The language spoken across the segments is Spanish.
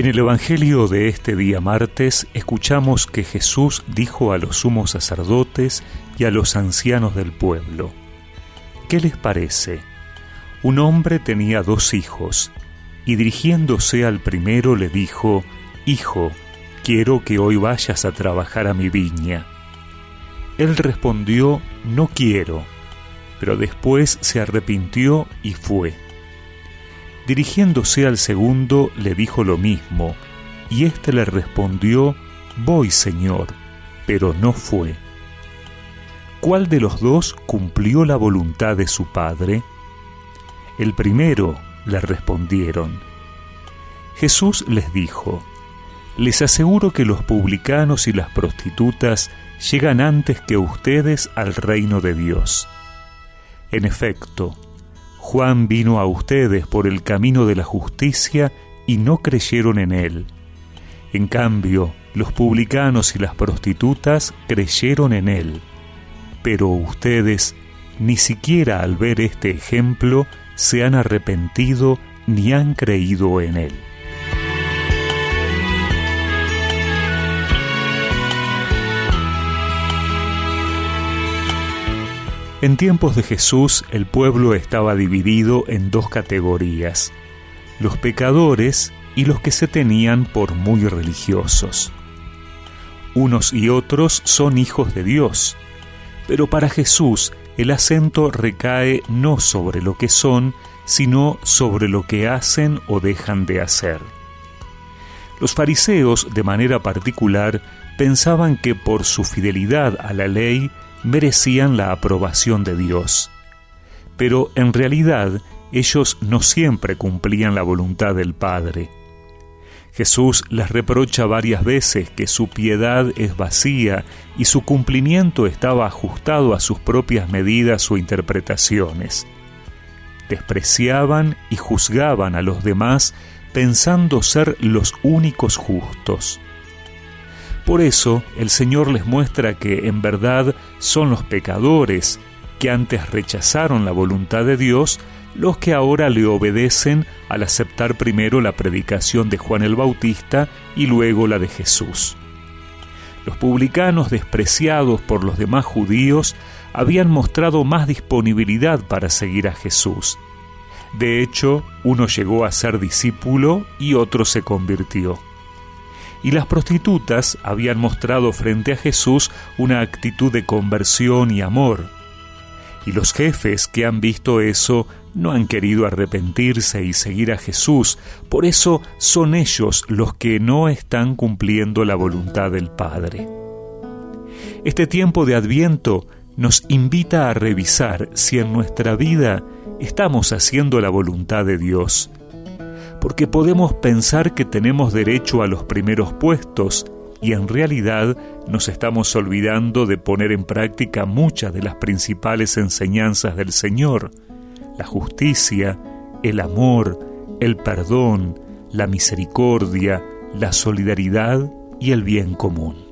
En el Evangelio de este día martes escuchamos que Jesús dijo a los sumos sacerdotes y a los ancianos del pueblo, ¿qué les parece? Un hombre tenía dos hijos, y dirigiéndose al primero le dijo, Hijo, quiero que hoy vayas a trabajar a mi viña. Él respondió, No quiero, pero después se arrepintió y fue. Dirigiéndose al segundo, le dijo lo mismo, y éste le respondió, Voy, Señor, pero no fue. ¿Cuál de los dos cumplió la voluntad de su padre? El primero, le respondieron. Jesús les dijo, Les aseguro que los publicanos y las prostitutas llegan antes que ustedes al reino de Dios. En efecto, Juan vino a ustedes por el camino de la justicia y no creyeron en él. En cambio, los publicanos y las prostitutas creyeron en él. Pero ustedes, ni siquiera al ver este ejemplo, se han arrepentido ni han creído en él. En tiempos de Jesús el pueblo estaba dividido en dos categorías, los pecadores y los que se tenían por muy religiosos. Unos y otros son hijos de Dios, pero para Jesús el acento recae no sobre lo que son, sino sobre lo que hacen o dejan de hacer. Los fariseos, de manera particular, pensaban que por su fidelidad a la ley merecían la aprobación de Dios. Pero en realidad ellos no siempre cumplían la voluntad del Padre. Jesús les reprocha varias veces que su piedad es vacía y su cumplimiento estaba ajustado a sus propias medidas o interpretaciones. Despreciaban y juzgaban a los demás pensando ser los únicos justos. Por eso el Señor les muestra que en verdad son los pecadores que antes rechazaron la voluntad de Dios los que ahora le obedecen al aceptar primero la predicación de Juan el Bautista y luego la de Jesús. Los publicanos despreciados por los demás judíos habían mostrado más disponibilidad para seguir a Jesús. De hecho, uno llegó a ser discípulo y otro se convirtió y las prostitutas habían mostrado frente a Jesús una actitud de conversión y amor. Y los jefes que han visto eso no han querido arrepentirse y seguir a Jesús, por eso son ellos los que no están cumpliendo la voluntad del Padre. Este tiempo de Adviento nos invita a revisar si en nuestra vida estamos haciendo la voluntad de Dios porque podemos pensar que tenemos derecho a los primeros puestos y en realidad nos estamos olvidando de poner en práctica muchas de las principales enseñanzas del Señor, la justicia, el amor, el perdón, la misericordia, la solidaridad y el bien común.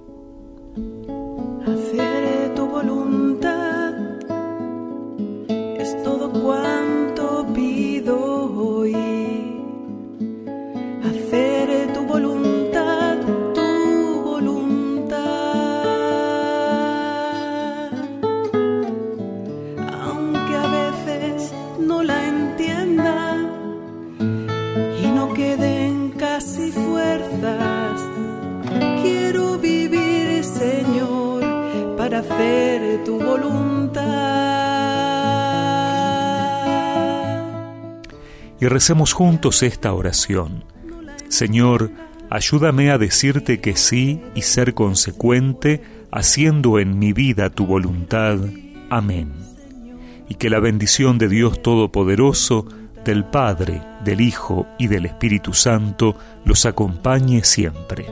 Hacer tu voluntad. Y recemos juntos esta oración. Señor, ayúdame a decirte que sí y ser consecuente, haciendo en mi vida tu voluntad. Amén. Y que la bendición de Dios Todopoderoso, del Padre, del Hijo y del Espíritu Santo los acompañe siempre.